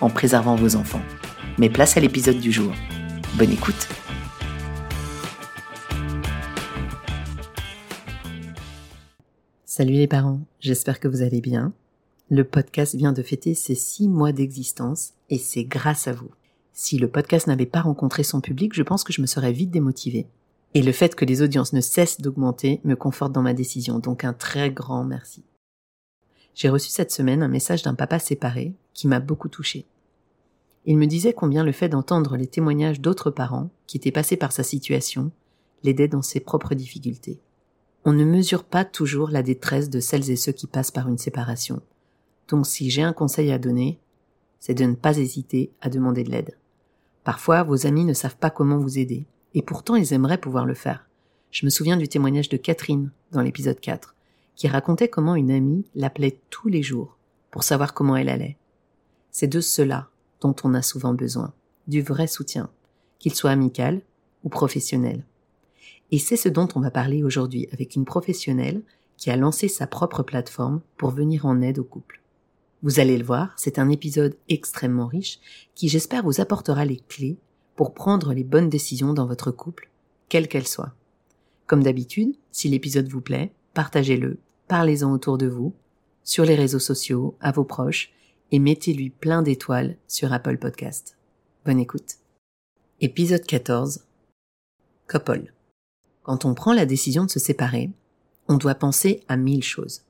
en préservant vos enfants. Mais place à l'épisode du jour. Bonne écoute Salut les parents, j'espère que vous allez bien. Le podcast vient de fêter ses six mois d'existence et c'est grâce à vous. Si le podcast n'avait pas rencontré son public, je pense que je me serais vite démotivée. Et le fait que les audiences ne cessent d'augmenter me conforte dans ma décision, donc un très grand merci. J'ai reçu cette semaine un message d'un papa séparé qui m'a beaucoup touché. Il me disait combien le fait d'entendre les témoignages d'autres parents qui étaient passés par sa situation l'aidait dans ses propres difficultés. On ne mesure pas toujours la détresse de celles et ceux qui passent par une séparation. Donc si j'ai un conseil à donner, c'est de ne pas hésiter à demander de l'aide. Parfois, vos amis ne savent pas comment vous aider, et pourtant ils aimeraient pouvoir le faire. Je me souviens du témoignage de Catherine dans l'épisode 4 qui racontait comment une amie l'appelait tous les jours pour savoir comment elle allait. C'est de cela dont on a souvent besoin, du vrai soutien, qu'il soit amical ou professionnel. Et c'est ce dont on va parler aujourd'hui avec une professionnelle qui a lancé sa propre plateforme pour venir en aide au couple. Vous allez le voir, c'est un épisode extrêmement riche qui j'espère vous apportera les clés pour prendre les bonnes décisions dans votre couple, quelles qu'elles soient. Comme d'habitude, si l'épisode vous plaît, partagez-le parlez-en autour de vous, sur les réseaux sociaux, à vos proches, et mettez-lui plein d'étoiles sur Apple Podcast. Bonne écoute. Épisode 14. Couple. Quand on prend la décision de se séparer, on doit penser à mille choses.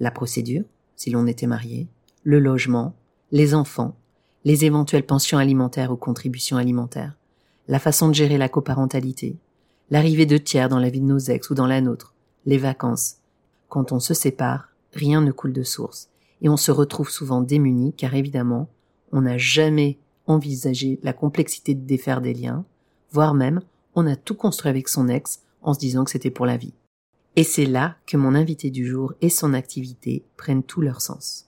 La procédure, si l'on était marié, le logement, les enfants, les éventuelles pensions alimentaires ou contributions alimentaires, la façon de gérer la coparentalité, l'arrivée de tiers dans la vie de nos ex ou dans la nôtre, les vacances, quand on se sépare, rien ne coule de source, et on se retrouve souvent démuni car évidemment, on n'a jamais envisagé la complexité de défaire des liens, voire même on a tout construit avec son ex en se disant que c'était pour la vie. Et c'est là que mon invité du jour et son activité prennent tout leur sens.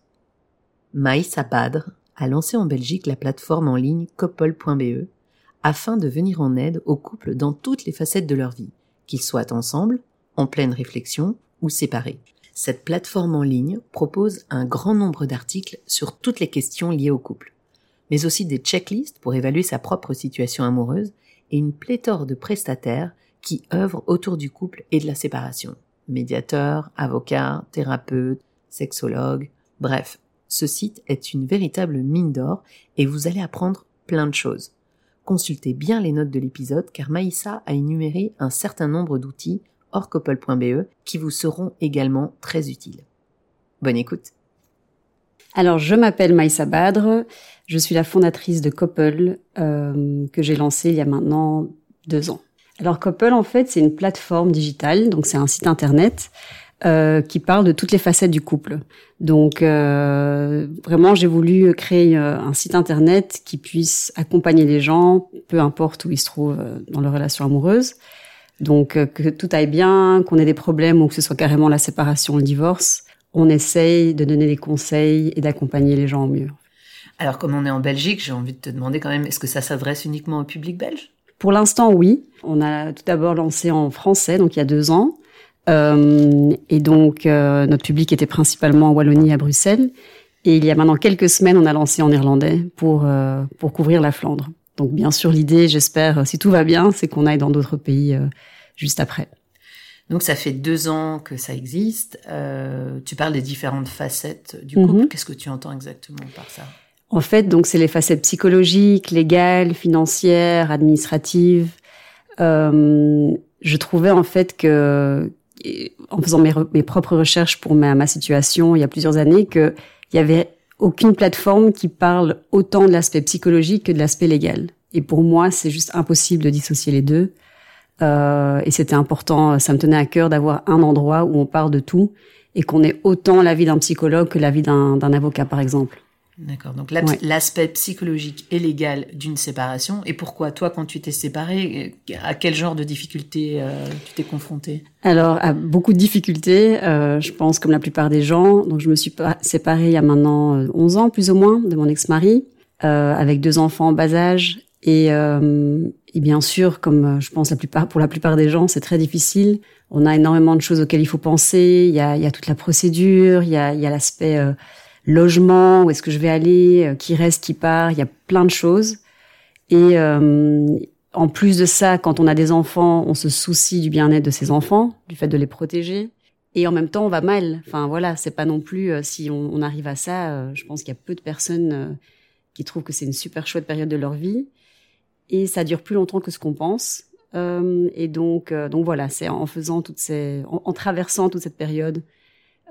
Maïssa Badr a lancé en Belgique la plateforme en ligne couple.be afin de venir en aide aux couples dans toutes les facettes de leur vie, qu'ils soient ensemble, en pleine réflexion ou séparés. Cette plateforme en ligne propose un grand nombre d'articles sur toutes les questions liées au couple, mais aussi des checklists pour évaluer sa propre situation amoureuse et une pléthore de prestataires qui œuvrent autour du couple et de la séparation. Médiateurs, avocats, thérapeutes, sexologues, bref, ce site est une véritable mine d'or et vous allez apprendre plein de choses. Consultez bien les notes de l'épisode car Maïssa a énuméré un certain nombre d'outils couple.be qui vous seront également très utiles. Bonne écoute. Alors, je m'appelle Maïssa Badre, je suis la fondatrice de Couple euh, que j'ai lancé il y a maintenant deux ans. Alors, Couple, en fait, c'est une plateforme digitale, donc c'est un site internet euh, qui parle de toutes les facettes du couple. Donc, euh, vraiment, j'ai voulu créer un site internet qui puisse accompagner les gens, peu importe où ils se trouvent dans leur relation amoureuse, donc euh, que tout aille bien, qu'on ait des problèmes ou que ce soit carrément la séparation, le divorce, on essaye de donner des conseils et d'accompagner les gens au mieux. Alors comme on est en Belgique, j'ai envie de te demander quand même, est-ce que ça s'adresse uniquement au public belge? Pour l'instant, oui. On a tout d'abord lancé en français, donc il y a deux ans. Euh, et donc euh, notre public était principalement en Wallonie à Bruxelles. Et il y a maintenant quelques semaines, on a lancé en néerlandais pour euh, pour couvrir la Flandre. Donc bien sûr, l'idée, j'espère, si tout va bien, c'est qu'on aille dans d'autres pays euh, juste après. Donc ça fait deux ans que ça existe. Euh, tu parles des différentes facettes du couple. Mhm. Qu'est-ce que tu entends exactement par ça? En fait, donc c'est les facettes psychologiques, légales, financières, administratives. Euh, je trouvais en fait que, en faisant mes, mes propres recherches pour ma, ma, situation il y a plusieurs années, qu'il y avait aucune plateforme qui parle autant de l'aspect psychologique que de l'aspect légal. Et pour moi, c'est juste impossible de dissocier les deux. Euh, et c'était important, ça me tenait à cœur d'avoir un endroit où on parle de tout et qu'on ait autant l'avis d'un psychologue que l'avis d'un avocat, par exemple. D'accord. Donc l'aspect psychologique et légal d'une séparation. Et pourquoi toi, quand tu t'es séparé, à quel genre de difficultés euh, tu t'es confronté Alors à beaucoup de difficultés. Euh, je pense comme la plupart des gens. Donc je me suis séparée il y a maintenant 11 ans plus ou moins de mon ex-mari, euh, avec deux enfants en bas âge et, euh, et, bien sûr, comme euh, je pense la plupart, pour la plupart des gens, c'est très difficile. On a énormément de choses auxquelles il faut penser. Il y a, il y a toute la procédure, il y a, il y a l'aspect euh, logement, où est-ce que je vais aller, euh, qui reste, qui part. Il y a plein de choses. Et en plus de ça, quand on a des enfants, on se soucie du bien-être de ses enfants, du fait de les protéger. Et en même temps, on va mal. Enfin voilà, c'est pas non plus si on, arrive à ça. je pense qu'il y a peu de personnes qui trouvent que c'est une super chouette période de leur vie et ça dure plus longtemps que ce qu'on pense. Euh, et donc, euh, donc voilà, c'est en faisant toutes ces, en, traversant toute cette période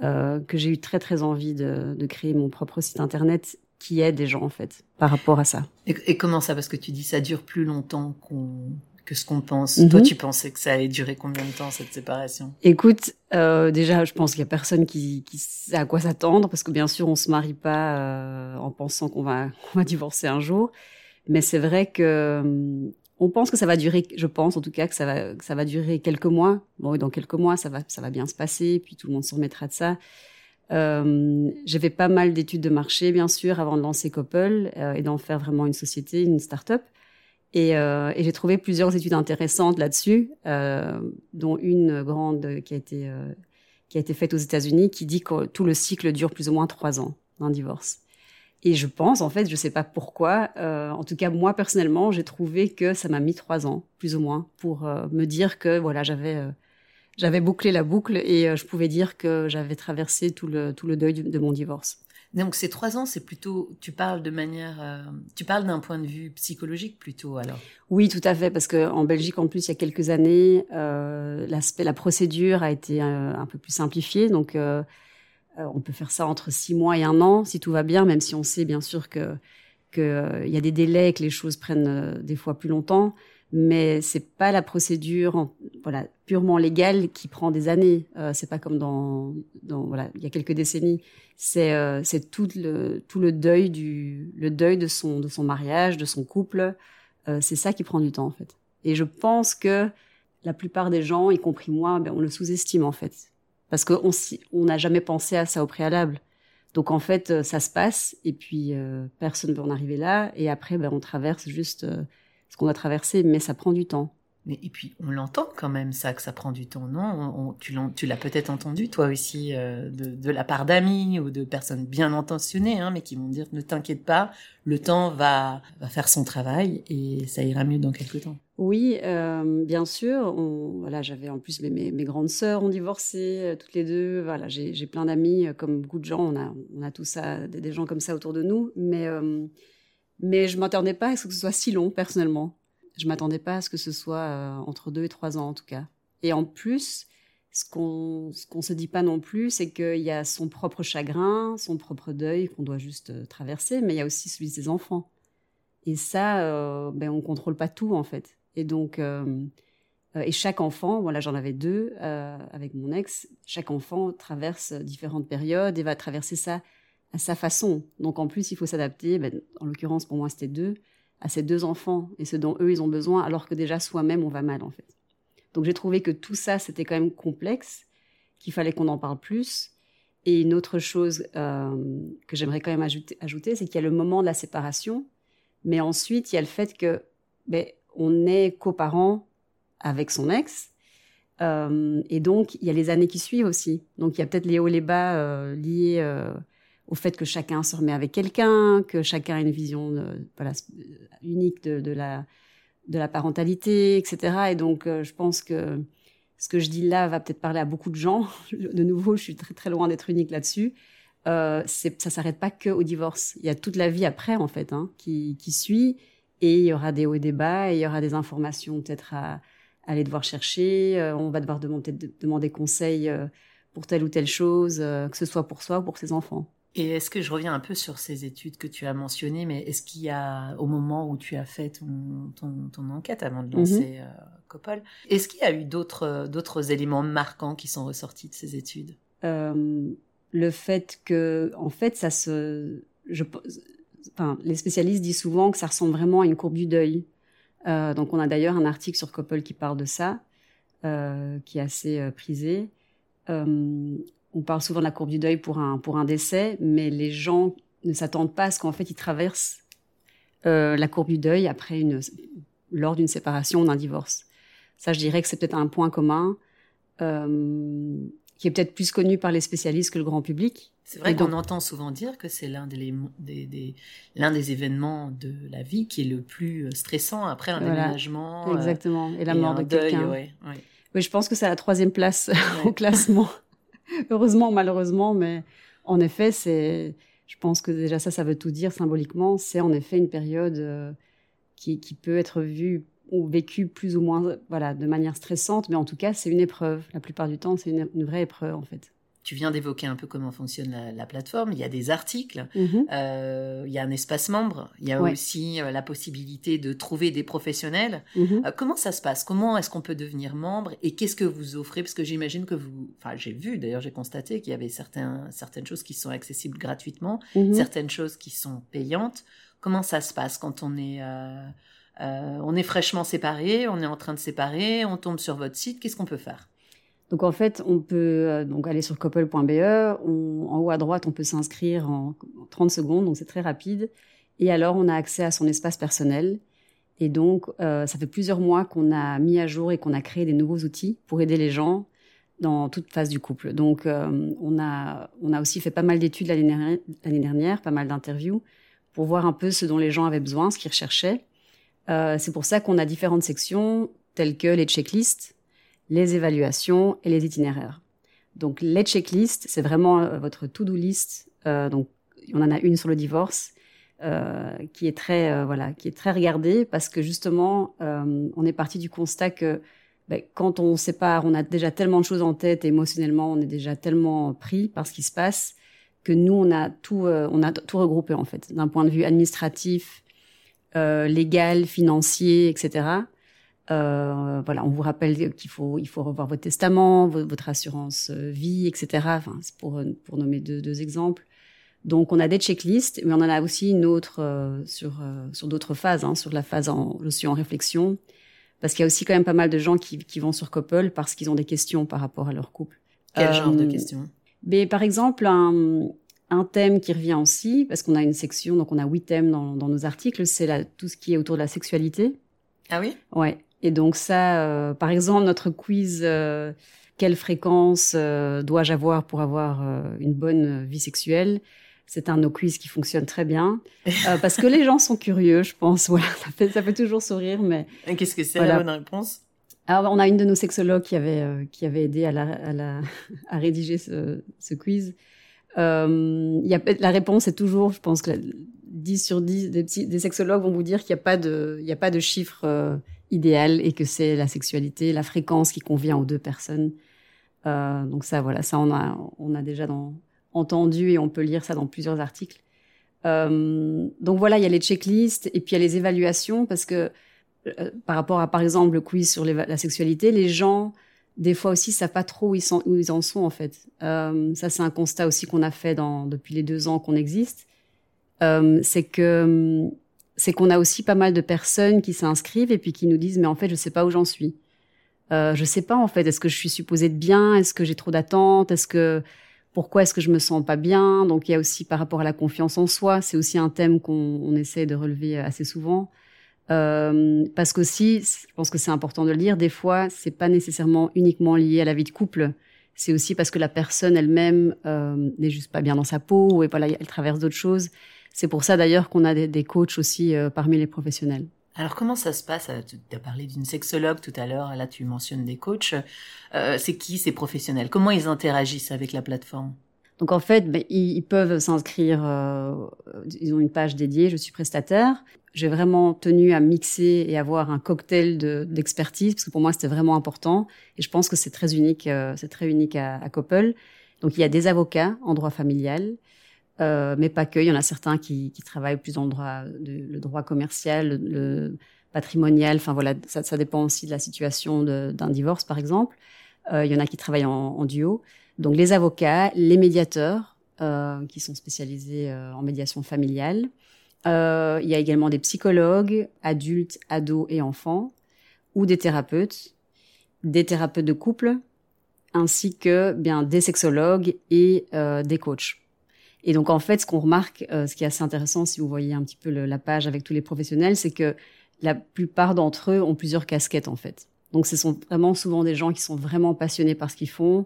euh, que j'ai eu très très envie de, de, créer mon propre site internet qui aide les gens en fait par rapport à ça. Et, et comment ça? Parce que tu dis ça dure plus longtemps qu'on que ce qu'on pense. Toi, mhm. tu pensais que ça allait durer combien de temps cette séparation? Écoute, euh, déjà, je pense qu'il y a personne qui, qui sait à quoi s'attendre parce que bien sûr, on se marie pas euh, en pensant qu'on va qu'on va divorcer un jour. Mais c'est vrai que hum, on pense que ça va durer, je pense en tout cas que ça va, que ça va durer quelques mois. Bon, dans quelques mois, ça va, ça va bien se passer, puis tout le monde se remettra de ça. Euh, j'ai fait pas mal d'études de marché, bien sûr, avant de lancer Couple euh, et d'en faire vraiment une société, une start-up. Et, euh, et j'ai trouvé plusieurs études intéressantes là-dessus, euh, dont une grande qui a été euh, qui a été faite aux États-Unis, qui dit que tout le cycle dure plus ou moins trois ans d'un divorce. Et je pense, en fait, je sais pas pourquoi, euh, en tout cas moi personnellement, j'ai trouvé que ça m'a mis trois ans, plus ou moins, pour euh, me dire que voilà, j'avais euh, j'avais bouclé la boucle et euh, je pouvais dire que j'avais traversé tout le tout le deuil de, mon divorce. Donc ces trois ans, c'est plutôt, tu parles de manière, tu parles d'un point de vue psychologique plutôt alors. Oui, tout à fait, parce que en Belgique en plus, il y a quelques années, l'aspect, la procédure a été un peu plus simplifiée, donc euh, on peut faire ça entre six mois et un an si tout va bien, même si on sait bien sûr que qu'il euh, y a des délais et que les choses prennent euh, des fois plus longtemps. Mais c'est pas la procédure voilà purement légale qui prend des années. Euh, c'est pas comme dans, dans voilà il y a quelques décennies. C'est c'est tout le tout le deuil du le deuil de son de son mariage, de son couple. c'est ça qui prend du temps en fait. Et je pense que la plupart des gens, y compris moi, ben, on le sous-estime en fait parce qu'on on n'a jamais pensé à ça au préalable. Donc en fait, euh, ça se passe et puis euh, personne ne veut en arriver là. Et après, ben, on traverse juste euh, ce qu'on a traversé, mais ça prend du temps. Mais et puis on l'entend quand même ça que ça prend du temps, non? Tu l'as peut-être entendu toi aussi de, de, la part d'amis ou de personnes bien intentionnées, hein, mais qui vont dire ne t'inquiète pas, le temps va va faire son travail et ça ira mieux dans quelques temps. Oui, euh, bien sûr. Voilà, j'avais en plus mes, grandes sœurs ont divorcé euh, toutes les deux. Voilà, j'ai plein d'amis, euh, comme beaucoup de gens. On a, on a tout ça, des, gens comme ça autour de nous. Mais, mais je m'attendais pas à ce que ce soit si long, personnellement. Je m'attendais pas à ce que ce soit entre deux et trois ans, en tout cas. Et en plus, ce qu'on ce qu'on se dit pas non plus, c'est qu'il y a son propre chagrin, son propre deuil qu'on doit juste traverser, mais il y a aussi celui de ses enfants. Et ça, ben on contrôle pas tout en fait. Et donc, euh, euh, et chaque enfant, voilà, j'en avais deux euh, avec mon ex. Chaque enfant traverse différentes périodes et va traverser ça à sa façon. Donc en plus, il faut s'adapter. Ben, en l'occurrence, pour moi, c'était deux à ces deux enfants et ce dont eux ils ont besoin, alors que déjà soi-même on va mal en fait. Donc j'ai trouvé que tout ça c'était quand même complexe, qu'il fallait qu'on en parle plus. Et une autre chose que j'aimerais quand même ajouter, ajouter c'est qu'il y a le moment de la séparation, mais ensuite il y a le fait que ben, on est coparents avec son ex. Euh, et donc, il y a les années qui suivent aussi. Donc, il y a peut-être les hauts et les bas euh, liés euh, au fait que chacun se remet avec quelqu'un, que chacun a une vision unique de, la, de la parentalité, etc. Et donc, je pense que ce que je dis là va peut-être parler à beaucoup de gens. De nouveau, je suis très très loin d'être unique là-dessus. euh, ça s'arrête pas que au divorce. Il y a toute la vie après en fait hein, qui suit et il y aura des hauts et des bas et il y aura des informations peut-être à, aller devoir chercher. Euh, on va devoir demander, demander conseil euh, pour telle ou telle chose, euh, que ce soit pour soi ou pour ses enfants. Et est-ce que je reviens un peu sur ces études que tu as mentionnées, mais est-ce qu'il y a, au moment où tu as fait ton, ton, ton enquête avant de lancer mmh. est-ce qu'il y a eu d'autres, d'autres éléments marquants qui sont ressortis de ces études? Le fait que, en fait, ça se, je, les spécialistes disent souvent que ça ressemble vraiment à une courbe du deuil. Euh, donc on a d'ailleurs un article sur Couple qui parle de ça, euh, qui est assez euh, prisé. On parle souvent de la courbe du deuil pour un pour un décès, mais les gens ne s'attendent pas à ce qu'en fait ils traversent la courbe du deuil après une lors d'une séparation ou d'un divorce. Ça, je dirais que c'est peut-être un point commun qui est peut-être plus connu par les spécialistes que le grand public. C'est vrai qu'on entend souvent dire que c'est l'un des, des, événements de la vie qui est le plus euh, stressant après un déménagement. Euh, Exactement. Et la mort de quelqu'un. Ouais, Oui, je pense que c'est la troisième place au classement. Heureusement ou malheureusement, mais en effet, c'est, je pense que déjà ça, ça veut tout dire symboliquement. C'est en effet une période euh, qui, qui peut être vue ou vécue plus ou moins, voilà, de manière stressante, mais en tout cas, c'est une épreuve. La plupart du temps, c'est une, une vraie épreuve, en fait tu viens d'évoquer un peu comment fonctionne la, plateforme. Il y a des articles, mhm. euh, il y a un espace membre, il y a aussi euh, la possibilité de trouver des professionnels. Mhm. Euh, comment ça se passe? Comment est-ce qu'on peut devenir membre? Et qu'est-ce que vous offrez? Parce que j'imagine que vous, enfin j'ai vu d'ailleurs, j'ai constaté qu'il y avait certains, certaines choses qui sont accessibles gratuitement, mhm. certaines choses qui sont payantes. Comment ça se passe quand on est on est fraîchement séparé, on est en train de séparer, on tombe sur votre site, qu'est-ce qu'on peut faire? Donc en fait, on peut euh, donc aller sur couple.be. en haut à droite, on peut s'inscrire en 30 secondes, donc c'est très rapide. Et alors, on a accès à son espace personnel. Et donc, euh, ça fait plusieurs mois qu'on a mis à jour et qu'on a créé des nouveaux outils pour aider les gens dans toute phase du couple. Donc, euh, on a on a aussi fait pas mal d'études l'année dernière, pas mal d'interviews pour voir un peu ce dont les gens avaient besoin, ce qu'ils recherchaient. Euh, c'est pour ça qu'on a différentes sections telles que les checklists les évaluations et les itinéraires. Donc les checklists, c'est vraiment euh, votre to-do list. Euh, donc on en a une sur le divorce euh, qui est très euh, voilà, qui est très regardée parce que justement on est parti du constat que ben, quand on sépare, on a déjà tellement de choses en tête émotionnellement, on est déjà tellement pris par ce qui se passe que nous on a tout on a tout regroupé en fait d'un point de vue administratif, légal, financier, etc. Euh, voilà, on vous rappelle qu'il faut il faut revoir votre testament, votre assurance euh, vie, etc. Enfin, c'est pour pour nommer deux, deux, exemples. Donc on a des checklists, mais on en a aussi une autre euh, sur euh, sur d'autres phases, hein, sur la phase en je suis en réflexion, parce qu'il y a aussi quand même pas mal de gens qui qui vont sur Couple parce qu'ils ont des questions par rapport à leur couple. Quel genre de questions? mais par exemple un un thème qui revient aussi, parce qu'on a une section, donc on a huit thèmes dans, dans nos articles, c'est tout ce qui est autour de la sexualité. Ah oui? Ouais. Et donc ça, euh, par exemple, notre quiz, euh, quelle fréquence euh, dois-je avoir pour avoir une bonne vie sexuelle? C'est un de nos quiz qui fonctionne très bien parce que les gens sont curieux, je pense. Voilà, ça fait, ça fait toujours sourire, mais. Qu'est-ce que c'est la bonne réponse? Alors, on a une de nos sexologues qui avait qui avait aidé à la à, la, à rédiger ce, ce quiz. Euh, la réponse est toujours, je pense que 10 sur 10 des, sexologues vont vous dire qu'il n'y a pas de chiffre idéal et que c'est la sexualité, la fréquence qui convient aux deux personnes. Euh, donc ça, voilà, ça on a, déjà entendu et on peut lire ça dans plusieurs articles. Euh, donc voilà, il y a les checklists et puis il y a les évaluations parce que euh, par rapport à par exemple le quiz sur la sexualité, les gens des fois aussi savent pas trop ils, où ils en sont en fait. Euh, ça c'est un constat aussi qu'on a fait dans, depuis les deux ans qu'on existe. Euh, c'est que c'est qu'on a aussi pas mal de personnes qui s'inscrivent et puis qui nous disent mais en fait je sais pas où j'en suis. Euh, je sais pas en fait est-ce que je suis supposée de bien, est-ce que j'ai trop d'attentes, est-ce que pourquoi est-ce que je me sens pas bien? Donc il y a aussi par rapport à la confiance en soi, c'est aussi un thème qu'on essaie de relever assez souvent. Euh, parce qu'aussi, je pense que c'est important de le dire, des fois, c'est pas nécessairement uniquement lié à la vie de couple. C'est aussi parce que la personne elle-même euh, n'est juste pas bien dans sa peau et voilà, elle traverse d'autres choses. C'est pour ça d'ailleurs qu'on a des, coachs aussi euh, parmi les professionnels. Alors comment ça se passe? Tu as parlé d'une sexologue tout à l'heure, là tu mentionnes des coachs. Euh, c'est qui ces professionnels? Comment ils interagissent avec la plateforme? Donc en fait, ben, ils, peuvent s'inscrire, euh, ils ont une page dédiée, je suis prestataire. J'ai vraiment tenu à mixer et avoir un cocktail d'expertise, parce que pour moi c'était vraiment important. Et je pense que c'est très unique, euh, c'est très unique à, à Coppel. Donc il y a des avocats en droit familial, euh, mais pas que. Il y en a certains qui, qui travaillent plus le droit, le droit commercial, le, patrimonial. Enfin voilà, ça, ça, dépend aussi de la situation d'un divorce, par exemple. Euh, il y en a qui travaillent en, en, duo. Donc les avocats, les médiateurs euh, qui sont spécialisés euh, en médiation familiale. Euh, il y a également des psychologues, adultes, ados et enfants, ou des thérapeutes, des thérapeutes de couple, ainsi que bien des sexologues et euh, des coachs. Et donc en fait, ce qu'on remarque, euh, ce qui est assez intéressant, si vous voyez un petit peu le, la page avec tous les professionnels, c'est que la plupart d'entre eux ont plusieurs casquettes en fait. Donc ce sont vraiment souvent des gens qui sont vraiment passionnés par ce qu'ils font.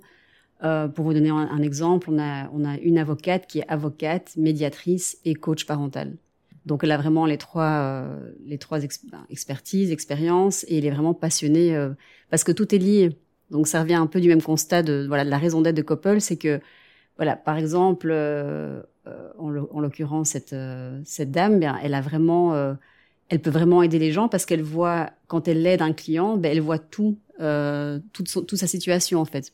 Euh, pour vous donner un, un, exemple, on a, on a une avocate qui est avocate, médiatrice et coach parental. Donc elle a vraiment les trois, euh, les trois ben, expertises, expériences, et elle est vraiment passionnée euh, parce que tout est lié. Donc ça revient un peu du même constat de voilà de la raison d'être de Coppel, c'est que voilà par exemple euh, euh en l'occurrence cette cette dame, bien elle a vraiment elle peut vraiment aider les gens parce qu'elle voit quand elle aide un client, ben elle voit tout toute, toute sa situation en fait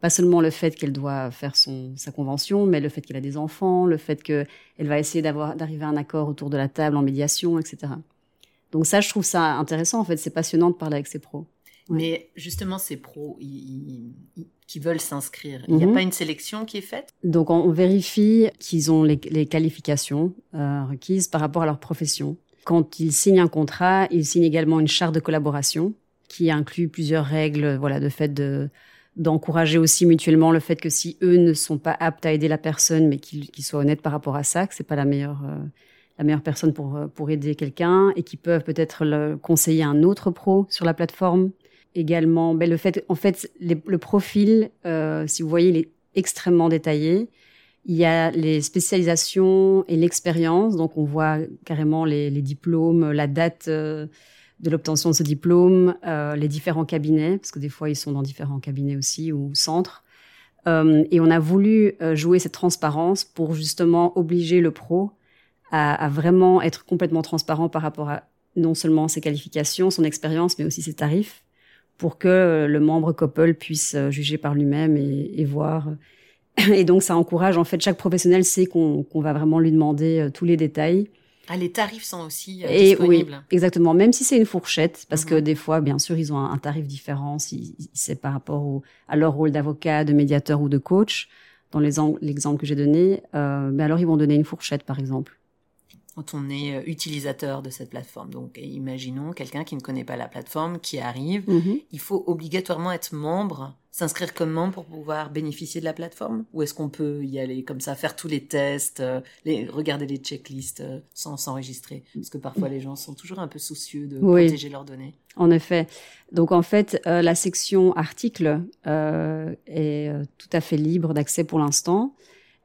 pas seulement le fait qu'elle doit faire son, sa convention, mais le fait qu'elle a des enfants, le fait qu'elle va essayer d'avoir, d'arriver à un accord autour de la table en médiation, etc. Donc ça, je trouve ça intéressant. En fait, c'est passionnant de parler avec ces pros. Mais justement, ces pros qui veulent s'inscrire, il n'y a mhm. pas une sélection qui est faite? Donc on, vérifie qu'ils ont les, les qualifications euh, requises par rapport à leur profession. Quand ils signent un contrat, ils signent également une charte de collaboration qui inclut plusieurs règles, voilà, de fait de d'encourager aussi mutuellement le fait que si eux ne sont pas aptes à aider la personne, mais qu'ils soient honnêtes par rapport à ça, que c'est pas la meilleure euh, la meilleure personne pour euh, pour aider quelqu'un et qui peuvent peut-être le conseiller un autre pro sur la plateforme. Également, ben le fait en fait le profil, euh, si vous voyez, il est extrêmement détaillé. Il y a les spécialisations et l'expérience, donc on voit carrément les diplômes, la date de l'obtention de ce diplôme, euh, les différents cabinets, parce que des fois ils sont dans différents cabinets aussi ou centres. Euh, et on a voulu euh, jouer cette transparence pour justement obliger le pro à, à, vraiment être complètement transparent par rapport à non seulement ses qualifications, son expérience, mais aussi ses tarifs, pour que le membre couple puisse juger par lui-même et, et, voir. Et donc ça encourage en fait chaque professionnel sait qu'on va vraiment lui demander tous les détails ah, les tarifs sont aussi euh, et disponibles. Oui, exactement. Même si c'est une fourchette, parce que mhm. des fois, bien sûr, ils ont un, tarif différent si, c'est par rapport au, à leur rôle d'avocat, de médiateur ou de coach. Dans l'exemple que j'ai donné, euh, ben alors ils vont donner une fourchette, par exemple quand on est euh, utilisateur de cette plateforme. Donc, imaginons quelqu'un qui ne connaît pas la plateforme, qui arrive, mhm. il faut obligatoirement être membre, s'inscrire comme membre pour pouvoir bénéficier de la plateforme? Ou est-ce qu'on peut y aller comme ça, faire tous les tests, euh, les, regarder les checklists euh, sans s'enregistrer? Parce que parfois les gens sont toujours un peu soucieux de protéger leurs données. En effet. Donc en fait, la section articles est tout à fait libre d'accès pour l'instant.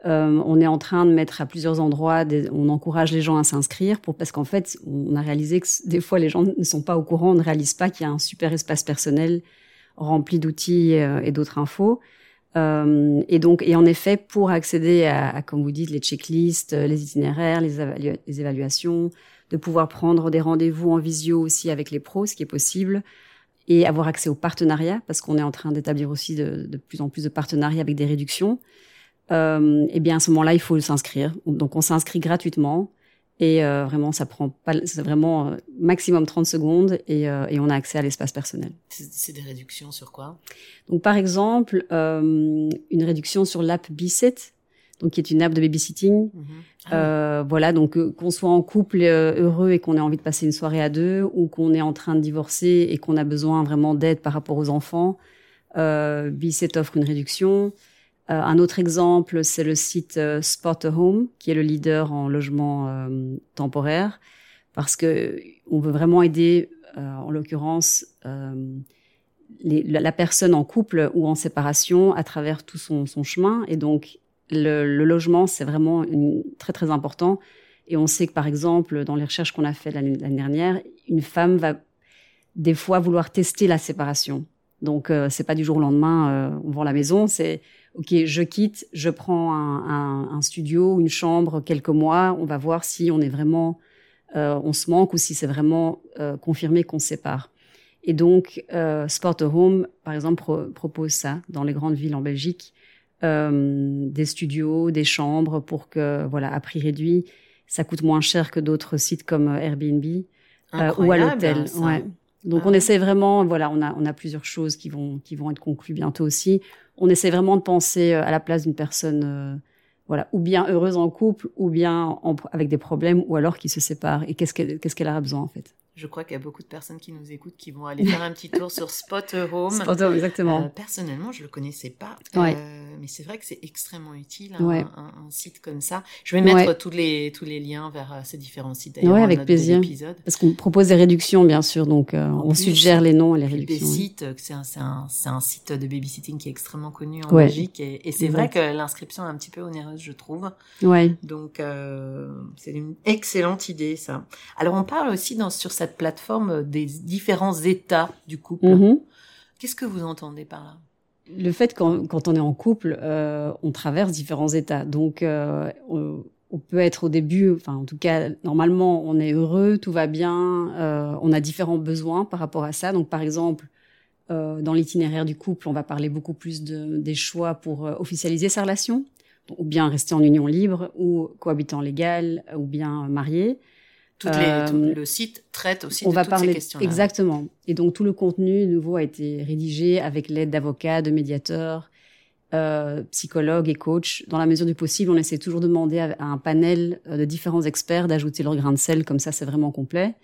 Euh, on est en train de mettre à plusieurs endroits, on encourage les gens à s'inscrire pour parce qu'en fait, on a réalisé que des fois les gens ne sont pas au courant, ne réalisent pas qu'il y a un super espace personnel rempli d'outils euh, et d'autres infos. Euh, et donc, et en effet, pour accéder à, comme vous dites, les checklists, les itinéraires, les, les évaluations, de pouvoir prendre des rendez-vous en visio aussi avec les pros, ce qui est possible, et avoir accès aux partenariats, parce qu'on est en train d'établir aussi de, de, plus en plus de partenariats avec des réductions euh, eh bien à ce moment-là, il faut s'inscrire. Donc on s'inscrit gratuitement et euh, vraiment ça prend pas, c'est vraiment euh, maximum 30 secondes et, euh, et on a accès à l'espace personnel. C'est des réductions sur quoi? Donc par exemple, euh, une réduction sur l'app Biset, donc qui est une app de babysitting. Mhm. Ah voilà, donc qu'on soit en couple heureux et qu'on ait envie de passer une soirée à deux, ou qu'on est en train de divorcer et qu'on a besoin vraiment d'aide par rapport aux enfants, euh, Biset offre une réduction. Euh, un autre exemple, c'est le site euh, Spot Home, qui est le leader en logement euh, temporaire, parce que on veut vraiment aider, en l'occurrence, la, personne en couple ou en séparation à travers tout son, chemin. Et donc, le, logement, c'est vraiment très très important. Et on sait que, par exemple, dans les recherches qu'on a faites l'année dernière, une femme va des fois vouloir tester la séparation. Donc, c'est pas du jour au lendemain, on vend la maison. C'est ok, je quitte, je prends un, un, un, studio, une chambre, quelques mois, on va voir si on est vraiment, euh, on se manque ou si c'est vraiment euh, confirmé qu'on se sépare. Et donc, euh, Sport Home, par exemple, propose ça dans les grandes villes en Belgique, euh, des studios, des chambres pour que, voilà, à prix réduit, ça coûte moins cher que d'autres sites comme Airbnb ou à l'hôtel. Ouais. Donc, on ah. essaie vraiment, voilà, on a, on a plusieurs choses qui vont, qui vont être conclues bientôt aussi on essaie vraiment de penser euh, à la place d'une personne, euh, voilà, ou bien heureuse en couple, ou bien avec des problèmes, ou alors qui se sépare. Et qu'est-ce qu'elle, qu'est-ce qu'elle a besoin en fait? Je crois qu'il y a beaucoup de personnes qui nous écoutent qui vont aller faire un petit tour sur Spot Home. Spot Home, exactement. Euh, personnellement, je le connaissais pas, euh, mais c'est vrai que c'est extrêmement utile un, un, site comme ça. Je vais mettre tous les tous les liens vers euh, ces différents sites. Ouais, avec plaisir. Parce qu'on propose des réductions, bien sûr, donc on suggère les noms et les réductions. Des sites, c'est un, un, un, site de babysitting qui est extrêmement connu en Belgique, et, et c'est vrai que l'inscription est un petit peu onéreuse, je trouve. Ouais. Donc c'est une excellente idée, ça. Alors on parle aussi dans sur cette plateforme des différents états du couple. Mhm. Qu'est-ce que vous entendez par là? Le fait quand, quand on est en couple, euh, on traverse différents états. Donc, euh, on, peut être au début, enfin en tout cas, normalement, on est heureux, tout va bien, euh, on a différents besoins par rapport à ça. Donc, par exemple, dans l'itinéraire du couple, on va parler beaucoup plus de, des choix pour officialiser sa relation, ou bien rester en union libre, ou cohabitant légal, ou bien marié. Euh, le site traite aussi on de va toutes parler, ces questions. Exactement. Et donc tout le contenu nouveau a été rédigé avec l'aide d'avocats, de médiateurs, euh, psychologues et coachs. Dans la mesure du possible, on essaie toujours de demander à, un panel euh, de différents experts d'ajouter leur grain de sel, comme ça c'est vraiment complet.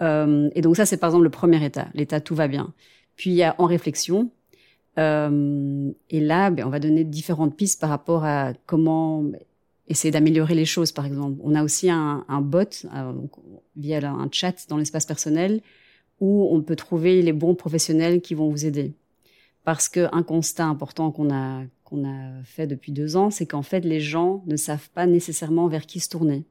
Euh, et donc ça c'est par exemple le premier état, l'état tout va bien. Puis il y a en réflexion. Euh, et là, ben, on va donner différentes pistes par rapport à comment essayer d'améliorer les choses, par exemple. On a aussi un, bot euh, via un chat dans l'espace personnel où on peut trouver les bons professionnels qui vont vous aider. Parce qu'un constat important qu'on a a fait depuis deux ans, c'est qu'en fait les gens ne savent pas nécessairement vers qui se tourner.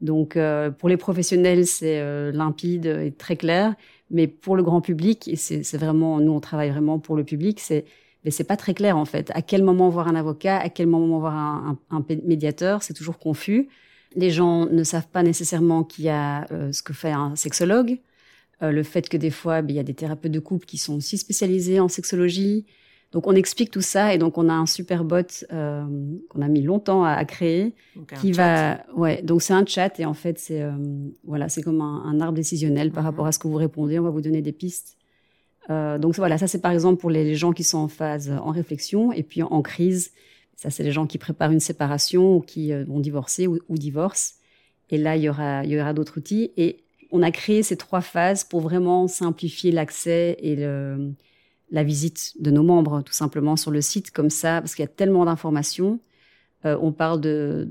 Donc euh, pour les professionnels c'est euh, limpide et très clair, mais pour le grand public et c'est vraiment nous on travaille vraiment pour le public, c'est mais c'est pas très clair en fait. À quel moment voir un avocat, à quel moment voir un, un, médiateur, c'est toujours confus. Les gens ne savent pas nécessairement qu'il y a euh, ce que fait un sexologue, euh, le fait que des fois ben, il y a des thérapeutes de couple qui sont aussi spécialisés en sexologie. Donc on explique tout ça et donc on a un super bot euh, qu'on a mis longtemps à, créer qui va ouais donc c'est un chat et en fait c'est euh, voilà c'est comme un, un, arbre décisionnel par mhm. rapport à ce que vous répondez on va vous donner des pistes euh, donc voilà, ça c'est par exemple pour les gens qui sont en phase euh, en réflexion et puis en, crise. Ça c'est les gens qui préparent une séparation ou qui euh, vont divorcer ou, divorcent. Et là il y aura il y aura d'autres outils et on a créé ces trois phases pour vraiment simplifier l'accès et la visite de nos membres tout simplement sur le site comme ça parce qu'il y a tellement d'informations. On parle de,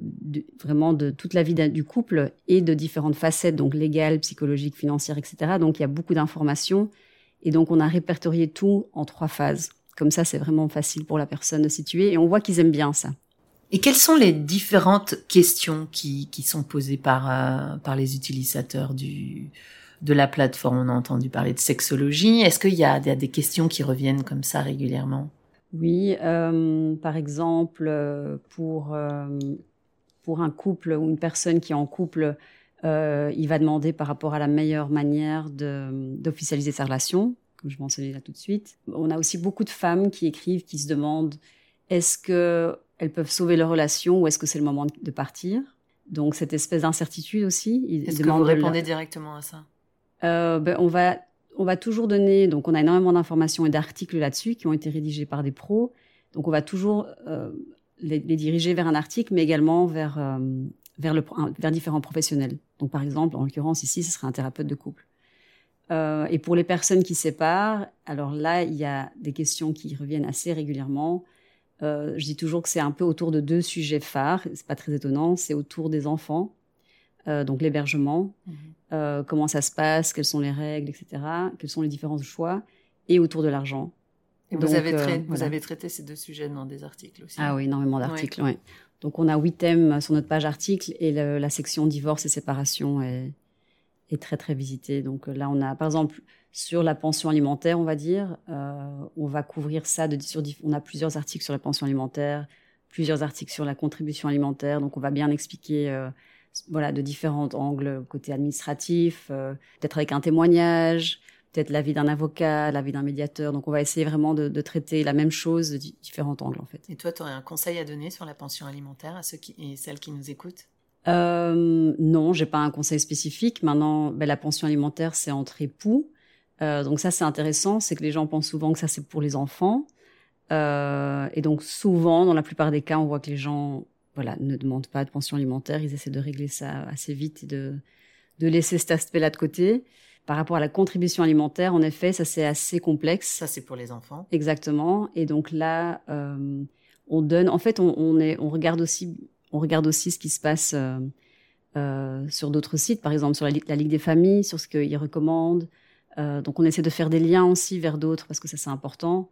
vraiment de toute la vie du couple et de différentes facettes donc légales, psychologiques, financières, etc. Donc il y a beaucoup d'informations et donc, on a répertorié tout en trois phases. Comme ça, c'est vraiment facile pour la personne de situer. Et on voit qu'ils aiment bien ça. Et quelles sont les différentes questions qui, qui sont posées par, euh, par les utilisateurs du, de la plateforme? On a entendu parler de sexologie. Est-ce qu'il y, y, a des questions qui reviennent comme ça régulièrement? Oui, euh, par exemple, pour, euh, pour un couple ou une personne qui est en couple, euh, il va demander par rapport à la meilleure manière d'officialiser sa relation, comme je mentionnais là tout de suite. On a aussi beaucoup de femmes qui écrivent, qui se demandent est-ce que elles peuvent sauver leur relation ou est-ce que c'est le moment de partir? Donc cette espèce d'incertitude aussi. Est-ce que vous répondez directement à ça? Euh, ben, on va on va toujours donner donc on a énormément d'informations et d'articles là-dessus qui ont été rédigés par des pros. Donc on va toujours euh, les, les, diriger vers un article, mais également vers euh, vers, le, vers différents professionnels. Donc, par exemple, en l'occurrence, ici, ce serait un thérapeute de couple. Euh, et pour les personnes qui séparent, alors là, il y a des questions qui reviennent assez régulièrement. Euh, je dis toujours que c'est un peu autour de deux sujets phares. C'est pas très étonnant. C'est autour des enfants, euh, donc l'hébergement, euh, comment ça se passe, quelles sont les règles, etc. Quels sont les différents choix, et autour de l'argent. Et vous, avez, vous avez traité ces deux sujets dans des articles aussi. Ah oui, énormément d'articles, oui. Donc on a huit thèmes sur notre page article et la section divorce et séparation est, est très très visité. Donc là, on a par exemple sur la pension alimentaire, on va dire, on va couvrir ça. De, sur, on a plusieurs articles sur la pension alimentaire, plusieurs articles sur la contribution alimentaire. Donc on va bien expliquer voilà, de différents angles, côté administratif, peut-être avec un témoignage, peut-être l'avis d'un avocat, l'avis d'un médiateur. Donc on va essayer vraiment de, traiter la même chose de différents angles en fait. Et toi, tu aurais un conseil à donner sur la pension alimentaire à ceux qui et celles qui nous écoutent? Euh, Non, j'ai pas un conseil spécifique. Maintenant, ben, la pension alimentaire, c'est entre époux. Euh, donc ça, c'est intéressant. C'est que les gens pensent souvent que ça, c'est pour les enfants. Euh, et donc souvent, dans la plupart des cas, on voit que les gens voilà, ne demandent pas de pension alimentaire. Ils essaient de régler ça assez vite et de, de laisser cet aspect-là de côté. Par rapport à la contribution alimentaire, en effet, ça c'est assez complexe. Ça c'est pour les enfants. Exactement. Et donc là, euh, on donne. En fait, on, on, est, on regarde aussi, on regarde aussi ce qui se passe euh, euh, sur d'autres sites, par exemple sur la, la, Ligue des familles, sur ce qu'ils recommandent. Donc on essaie de faire des liens aussi vers d'autres parce que ça c'est important.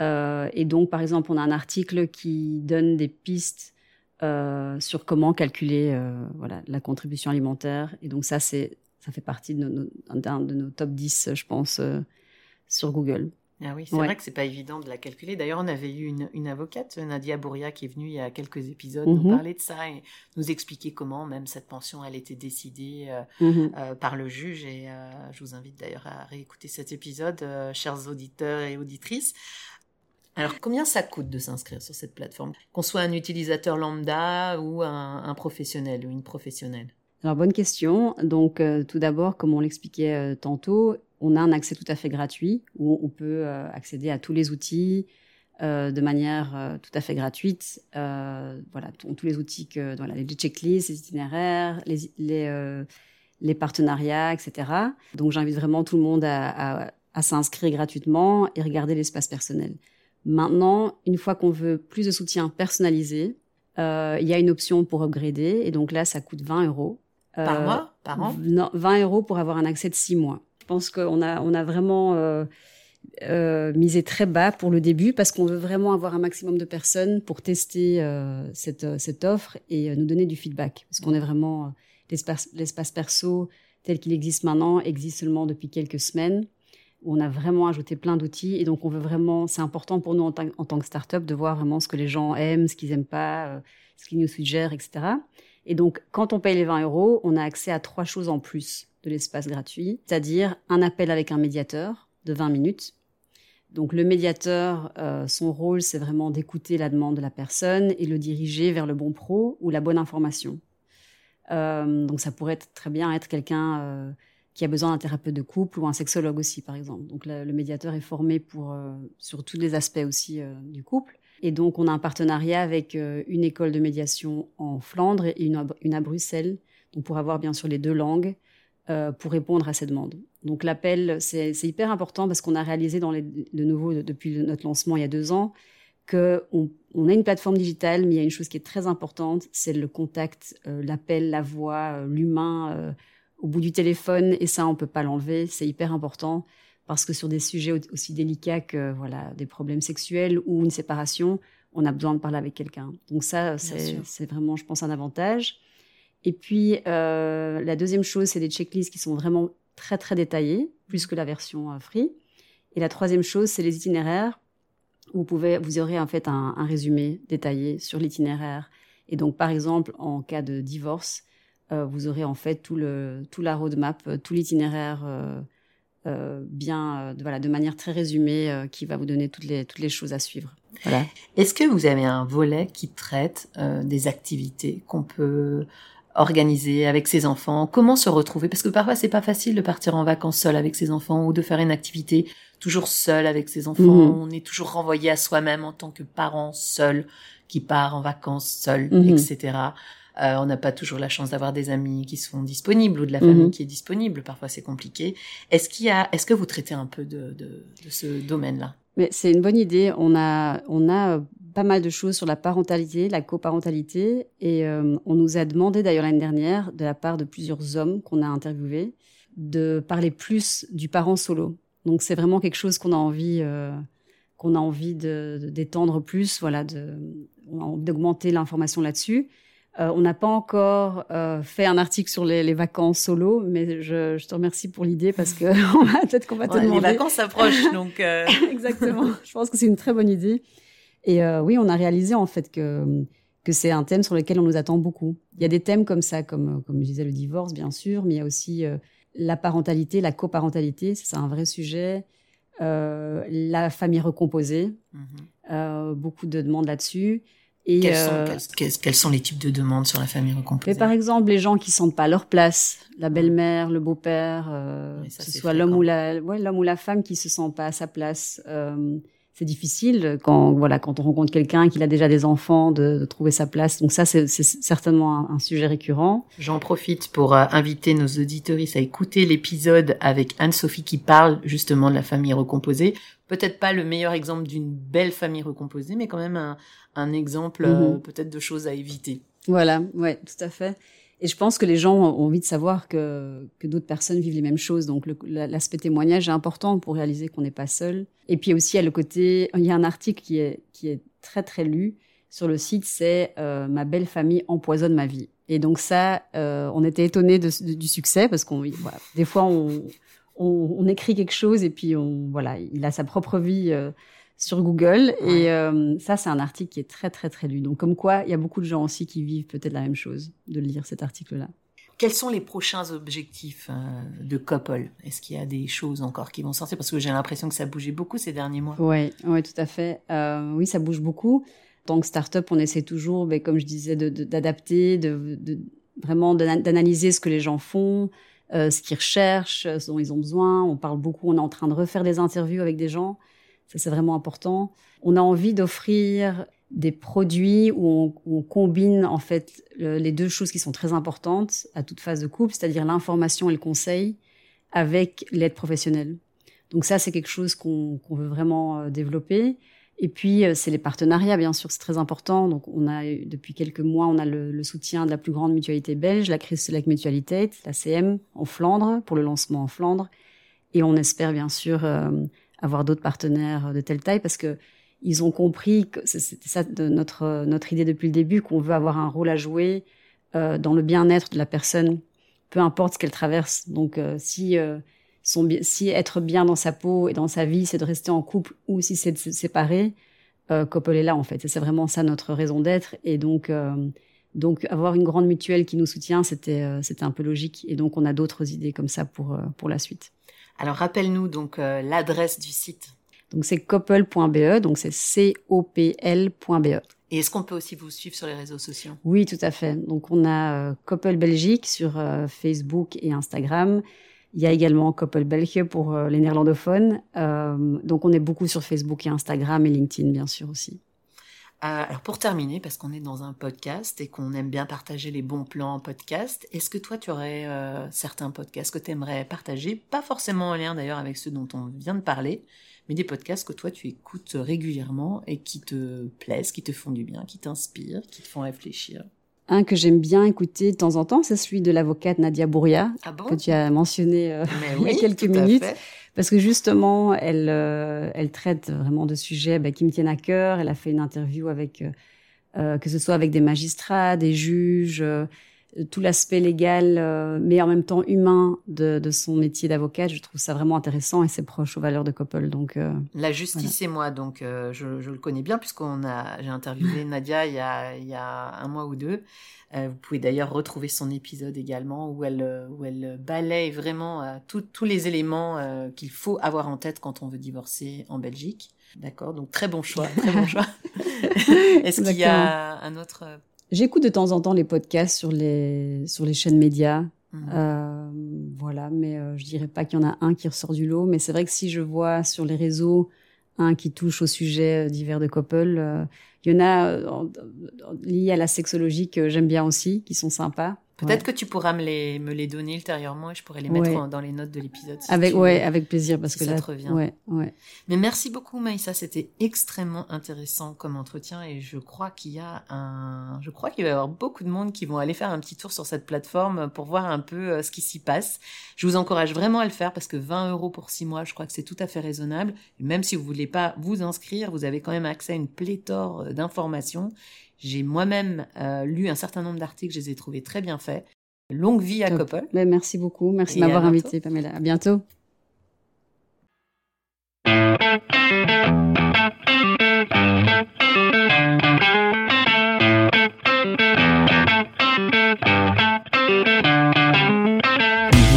Et donc par exemple, on a un article qui donne des pistes sur comment calculer voilà la contribution alimentaire. Et donc ça c'est ça fait partie de, nos top 10, je pense, euh, sur Google. Ah oui, c'est vrai que c'est pas évident de la calculer. D'ailleurs, on avait eu une, une, avocate, Nadia Bouria, qui est venue il y a quelques épisodes nous mhm. parler de ça et nous expliquer comment même cette pension, elle était décidée euh, mhm. euh, par le juge. Et je vous invite d'ailleurs à réécouter cet épisode, chers auditeurs et auditrices. Alors, combien ça coûte de s'inscrire sur cette plateforme? Qu'on soit un utilisateur lambda ou un, un professionnel ou une professionnelle? Alors bonne question. Donc euh, tout d'abord, comme on l'expliquait euh, tantôt, on a un accès tout à fait gratuit où on peut euh, accéder à tous les outils de manière tout à fait gratuite. voilà, tous les outils que voilà, les checklists, les itinéraires, les partenariats, etc. Donc j'invite vraiment tout le monde à, s'inscrire gratuitement et regarder l'espace personnel. Maintenant, une fois qu'on veut plus de soutien personnalisé, il y a une option pour upgrader et donc là, ça coûte 20 euros. Par euh, mois? Par an? non, 20 euros pour avoir un accès de 6 mois. Je pense qu'on a, on a vraiment euh, euh, misé très bas pour le début parce qu'on veut vraiment avoir un maximum de personnes pour tester euh, cette, cette offre et nous donner du feedback. Parce qu'on est vraiment... l'espace, l'espace perso tel qu'il existe maintenant existe seulement depuis quelques semaines où on a vraiment ajouté plein d'outils et donc on veut vraiment, c'est important pour nous en, en tant que start-up de voir vraiment ce que les gens aiment, ce qu'ils aiment pas, ce qu'ils nous suggèrent, etc. Et donc, quand on paye les 20 euros, on a accès à trois choses en plus de l'espace gratuit, c'est-à-dire un appel avec un médiateur de 20 minutes. Donc, le médiateur, euh, son rôle, c'est vraiment d'écouter la demande de la personne et le diriger vers le bon pro ou la bonne information. Euh, donc, ça pourrait très bien être quelqu'un euh, qui a besoin d'un thérapeute de couple ou un sexologue aussi, par exemple. Donc, le, le médiateur est formé pour sur tous les aspects aussi du couple. Et donc, on a un partenariat avec euh, une école de médiation en Flandre et une, à Bruxelles, donc pour avoir bien sûr les deux langues euh, pour répondre à ces demandes. Donc, l'appel, c'est hyper important parce qu'on a réalisé de nouveau depuis notre lancement il y a deux ans que on, a une plateforme digitale, mais il y a une chose qui est très importante, c'est le contact, euh, l'appel, la voix, l'humain au bout du téléphone. Et ça, on peut pas l'enlever. C'est hyper important parce que sur des sujets aussi délicats que voilà des problèmes sexuels ou une séparation, on a besoin de parler avec quelqu'un. Donc ça, c'est vraiment, je pense, un avantage. Et puis euh, la deuxième chose, c'est des checklists qui sont vraiment très très détaillées, plus que la version euh, free. Et la troisième chose, c'est les itinéraires. Vous pouvez, vous aurez en fait un, un résumé détaillé sur l'itinéraire. Et donc, par exemple, en cas de divorce, euh, vous aurez en fait tout le tout la roadmap, tout l'itinéraire euh, euh, bien, euh, voilà, de manière très résumée, euh, qui va vous donner toutes les toutes les choses à suivre. Voilà. Est-ce que vous avez un volet qui traite des activités qu'on peut organiser avec ses enfants? Comment se retrouver? Parce que parfois c'est pas facile de partir en vacances seul avec ses enfants ou de faire une activité toujours seul avec ses enfants. Mhm. On est toujours renvoyé à soi-même en tant que parent seul qui part en vacances seul, mhm. etc. Euh, on n'a pas toujours la chance d'avoir des amis qui sont disponibles ou de la famille mhm. qui est disponible. Parfois, c'est compliqué. Est-ce qu'il y a, est-ce que vous traitez un peu de, de, de ce domaine-là? Mais c'est une bonne idée. On a, on a euh, pas mal de choses sur la parentalité, la coparentalité, et euh, on nous a demandé d'ailleurs l'année dernière, de la part de plusieurs hommes qu'on a interviewés, de parler plus du parent solo. Donc c'est vraiment quelque chose qu'on a envie, euh, qu'on a envie de d'étendre plus, voilà, de, d'augmenter l'information là-dessus. Euh, on n'a pas encore euh, fait un article sur les, les vacances solo, mais je, je te remercie pour l'idée parce que on va peut-être qu'on va te Ouais, demander. les vacances approchent, donc euh, Exactement. je pense que c'est une très bonne idée. Et oui, on a réalisé en fait que que c'est un thème sur lequel on nous attend beaucoup. Il y a des thèmes comme ça, comme comme je disais le divorce bien sûr, mais il y a aussi la parentalité, la coparentalité, c'est un vrai sujet. La famille recomposée, mhm. euh, beaucoup de demandes là-dessus. Et quels, euh, sont, quels, quels- quels sont les types de demandes sur la famille recomposée mais par exemple, les gens qui sentent pas leur place, la belle-mère, le beau-père, euh, que ce soit l'homme ou la, ouais, l'homme ou la femme qui se sent pas à sa place. Euh, c'est difficile quand voilà quand on rencontre quelqu'un qui a déjà des enfants de, de trouver sa place. Donc ça, c'est, c'est certainement un, un sujet récurrent. J'en profite pour euh, inviter nos auditoristes à écouter l'épisode avec Anne-Sophie qui parle justement de la famille recomposée. Peut-être pas le meilleur exemple d'une belle famille recomposée, mais quand même un, un exemple euh, Mhm. peut-être de choses à éviter. Voilà, ouais, tout à fait. Et je pense que les gens ont envie de savoir que, que d'autres personnes vivent les mêmes choses. Donc l'aspect témoignage est important pour réaliser qu'on n'est pas seul. Et puis aussi, il y a le côté, il y a un article qui est, qui est très très lu sur le site, c'est euh, Ma belle famille empoisonne ma vie. Et donc ça, euh, on était étonnés de, de- du succès parce qu'on, voilà, des fois on, on, on écrit quelque chose et puis on, voilà, il a sa propre vie. euh, sur Google Ouais. et euh, ça c'est un article qui est très très très lu donc comme quoi il y a beaucoup de gens aussi qui vivent peut-être la même chose de lire cet article là Quels sont les prochains objectifs euh, de Couple? Est-ce qu'il y a des choses encore qui vont sortir? Parce que j'ai l'impression que ça bougeait beaucoup ces derniers mois. ouais ouais tout à fait euh, oui ça bouge beaucoup en tant que start-up on essaie toujours ben, comme je disais de- de- d'adapter de, de, vraiment d'ana- d'analyser ce que les gens font euh, ce qu'ils recherchent ce dont ils ont besoin on parle beaucoup on est en train de refaire des interviews avec des gens ça c'est vraiment important on a envie d'offrir des produits où on, combine en fait le- les deux choses qui sont très importantes à toute phase de couple, c'est-à-dire l'information et le conseil avec l'aide professionnelle. Donc ça, c'est quelque chose qu'on qu'on veut vraiment euh, développer. Et puis, euh, c'est les partenariats, bien sûr, c'est très important. Donc, on a depuis quelques mois, on a le, le soutien de la plus grande mutualité belge, la Chris Select Mutualitate, la CM, en Flandre, pour le lancement en Flandre. Et on espère, bien sûr, euh, avoir d'autres partenaires de telle taille parce que ils ont compris c'était ça de notre notre idée depuis le début qu'on veut avoir un rôle à jouer euh, dans le bien-être de la personne, peu importe ce qu'elle traverse. Donc euh, si si être bien dans sa peau et dans sa vie, c'est de rester en couple ou si c'est de se séparer, euh, Couple est là en fait. C'est vraiment ça notre raison d'être. Et donc euh, donc avoir une grande mutuelle qui nous soutient, c'était euh, c'était un peu logique. Et donc on a d'autres idées comme ça pour euh, pour la suite. Alors rappelle-nous donc l'adresse du site. Donc c'est couple.be, donc c'est C-O-P-L.be. Et est-ce qu'on peut aussi vous suivre sur les réseaux sociaux? Oui, tout à fait. Donc on a Couple Belgique sur Facebook et Instagram. Il y a également Couple Belgique pour euh, les néerlandophones. Euh, donc on est beaucoup sur Facebook et Instagram et LinkedIn bien sûr aussi. Euh, alors pour terminer, parce qu'on est dans un podcast et qu'on aime bien partager les bons plans en podcast, est-ce que toi tu aurais certains podcasts que tu aimerais partager, pas forcément en lien d'ailleurs avec ceux dont on vient de parler, mais des podcasts que toi tu écoutes régulièrement et qui te plaisent, qui te font du bien, qui t'inspirent, qui te font réfléchir Un que j'aime bien écouter de temps en temps, c'est celui de l'avocate Nadia Bouria Ah bon? que tu as mentionné euh, il y a quelques minutes. Parce que justement, elle, euh, elle traite vraiment de sujets bah, qui me tiennent à cœur. Elle a fait une interview avec, euh, que ce soit avec des magistrats, des juges, tout l'aspect légal, euh, mais en même temps humain de, de son métier d'avocate. Je trouve ça vraiment intéressant et c'est proche aux valeurs de Couple. Donc, euh, La justice et moi, donc euh, je, je le connais bien puisqu'on a, j'ai interviewé Nadia il y a, il y a un mois ou deux. Euh, vous pouvez d'ailleurs retrouver son épisode également où elle, où elle balaye vraiment euh, tous les éléments euh, qu'il faut avoir en tête quand on veut divorcer en Belgique. D'accord, donc très bon choix, très bon choix. Est-ce qu'il y a un autre j'écoute de temps en temps les podcasts sur les sur les chaînes médias. Mhm. Euh, voilà, mais euh, je dirais pas qu'il y en a un qui ressort du lot. Mais c'est vrai que si je vois sur les réseaux un qui touche au sujet euh, divers de couple, euh, il y en a liés à la sexologie que j'aime bien aussi, qui sont sympas. Peut-être Ouais. que tu pourras me les, me les donner ultérieurement et je pourrais les mettre Ouais. en- dans les notes de l'épisode. si Avec tu ouais, avec plaisir parce si que ça là, te revient. ouais, ouais. Mais merci beaucoup Maïssa, c'était extrêmement intéressant comme entretien et je crois qu'il y a un, je crois qu'il va y avoir beaucoup de monde qui vont aller faire un petit tour sur cette plateforme pour voir un peu euh, ce qui s'y passe. Je vous encourage vraiment à le faire parce que 20 euros pour 6 mois, je crois que c'est tout à fait raisonnable. Et même si vous voulez pas vous inscrire, vous avez quand même accès à une pléthore euh, d'informations. J'ai moi-même euh, lu un certain nombre d'articles, je les ai trouvés très bien faits. Longue vie à Couple. Ben, merci beaucoup. Merci de m'avoir invité, Pamela. À bientôt.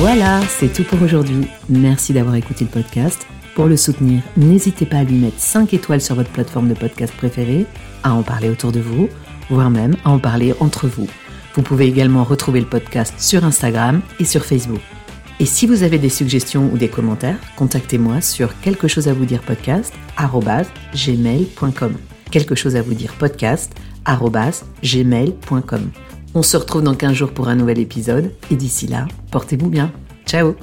Voilà, c'est tout pour aujourd'hui. Merci d'avoir écouté le podcast. Pour le soutenir, n'hésitez pas à lui mettre 5 étoiles sur votre plateforme de podcast préférée, à en parler autour de vous, voire même à en parler entre vous. Vous pouvez également retrouver le podcast sur Instagram et sur Facebook. Et si vous avez des suggestions ou des commentaires, contactez-moi sur quelque chose à vous dire podcast gmail.com. Quelque chose à vous dire podcast gmail.com. On se retrouve dans 15 jours pour un nouvel épisode et d'ici là, portez-vous bien. Ciao